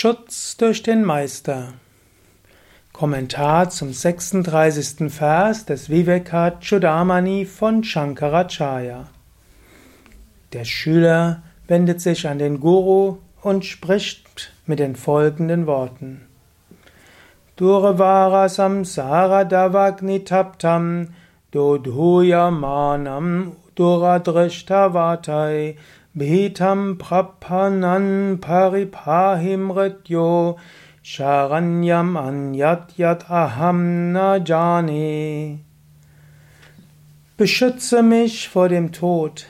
Schutz durch den Meister. Kommentar zum 36. Vers des Vivekachudamani von Shankaracharya. Der Schüler wendet sich an den Guru und spricht mit den folgenden Worten. Durvara samsara davagnitaptam dodhuyamanam duradrishtavatai Bhitam prapanan paripahim rityo Sharanyam anyat yat aham na jani. Beschütze mich vor dem Tod.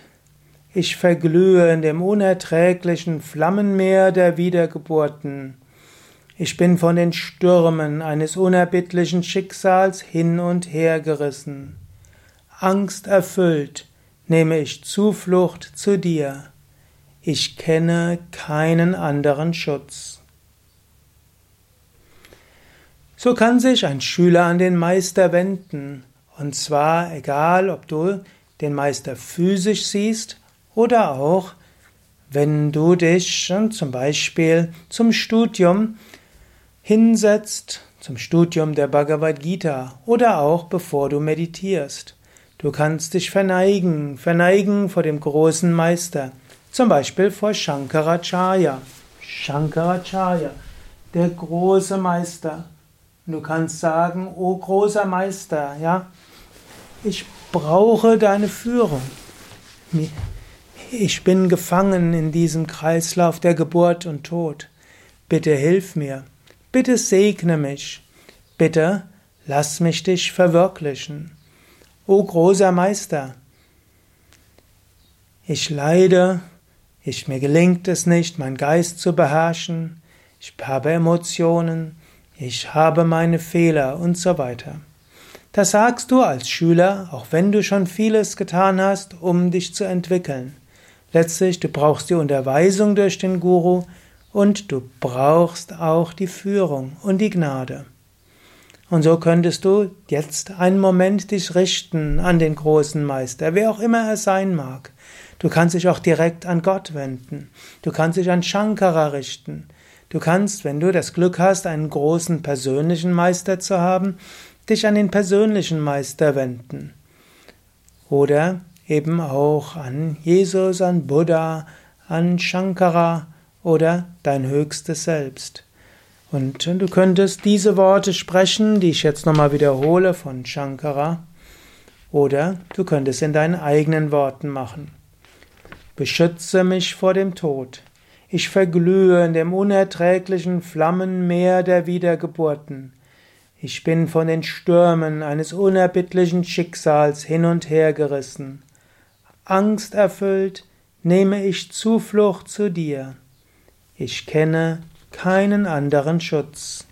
Ich verglühe in dem unerträglichen Flammenmeer der Wiedergeburten. Ich bin von den Stürmen eines unerbittlichen Schicksals hin und her gerissen. Angst erfüllt nehme ich Zuflucht zu dir. Ich kenne keinen anderen Schutz. So kann sich ein Schüler an den Meister wenden, und zwar egal, ob du den Meister physisch siehst oder auch, wenn du dich zum Beispiel zum Studium hinsetzt, zum Studium der Bhagavad Gita oder auch bevor du meditierst. Du kannst dich verneigen, verneigen vor dem großen Meister, zum Beispiel vor Shankaracharya. Shankaracharya, der große Meister. Du kannst sagen, o großer Meister, ja, ich brauche deine Führung. Ich bin gefangen in diesem Kreislauf der Geburt und Tod. Bitte hilf mir. Bitte segne mich. Bitte lass mich dich verwirklichen. O großer Meister, ich leide, ich, mir gelingt es nicht, mein Geist zu beherrschen, ich habe Emotionen, ich habe meine Fehler und so weiter. Das sagst du als Schüler, auch wenn du schon vieles getan hast, um dich zu entwickeln. Letztlich, du brauchst die Unterweisung durch den Guru und du brauchst auch die Führung und die Gnade. Und so könntest du jetzt einen Moment dich richten an den großen Meister, wer auch immer er sein mag. Du kannst dich auch direkt an Gott wenden. Du kannst dich an Shankara richten. Du kannst, wenn du das Glück hast, einen großen persönlichen Meister zu haben, dich an den persönlichen Meister wenden. Oder eben auch an Jesus, an Buddha, an Shankara oder dein höchstes Selbst. Und du könntest diese Worte sprechen, die ich jetzt nochmal wiederhole von Shankara, oder du könntest in deinen eigenen Worten machen. Beschütze mich vor dem Tod. Ich verglühe in dem unerträglichen Flammenmeer der Wiedergeburten. Ich bin von den Stürmen eines unerbittlichen Schicksals hin und her gerissen. Angsterfüllt nehme ich Zuflucht zu dir. Ich kenne keinen anderen Schutz.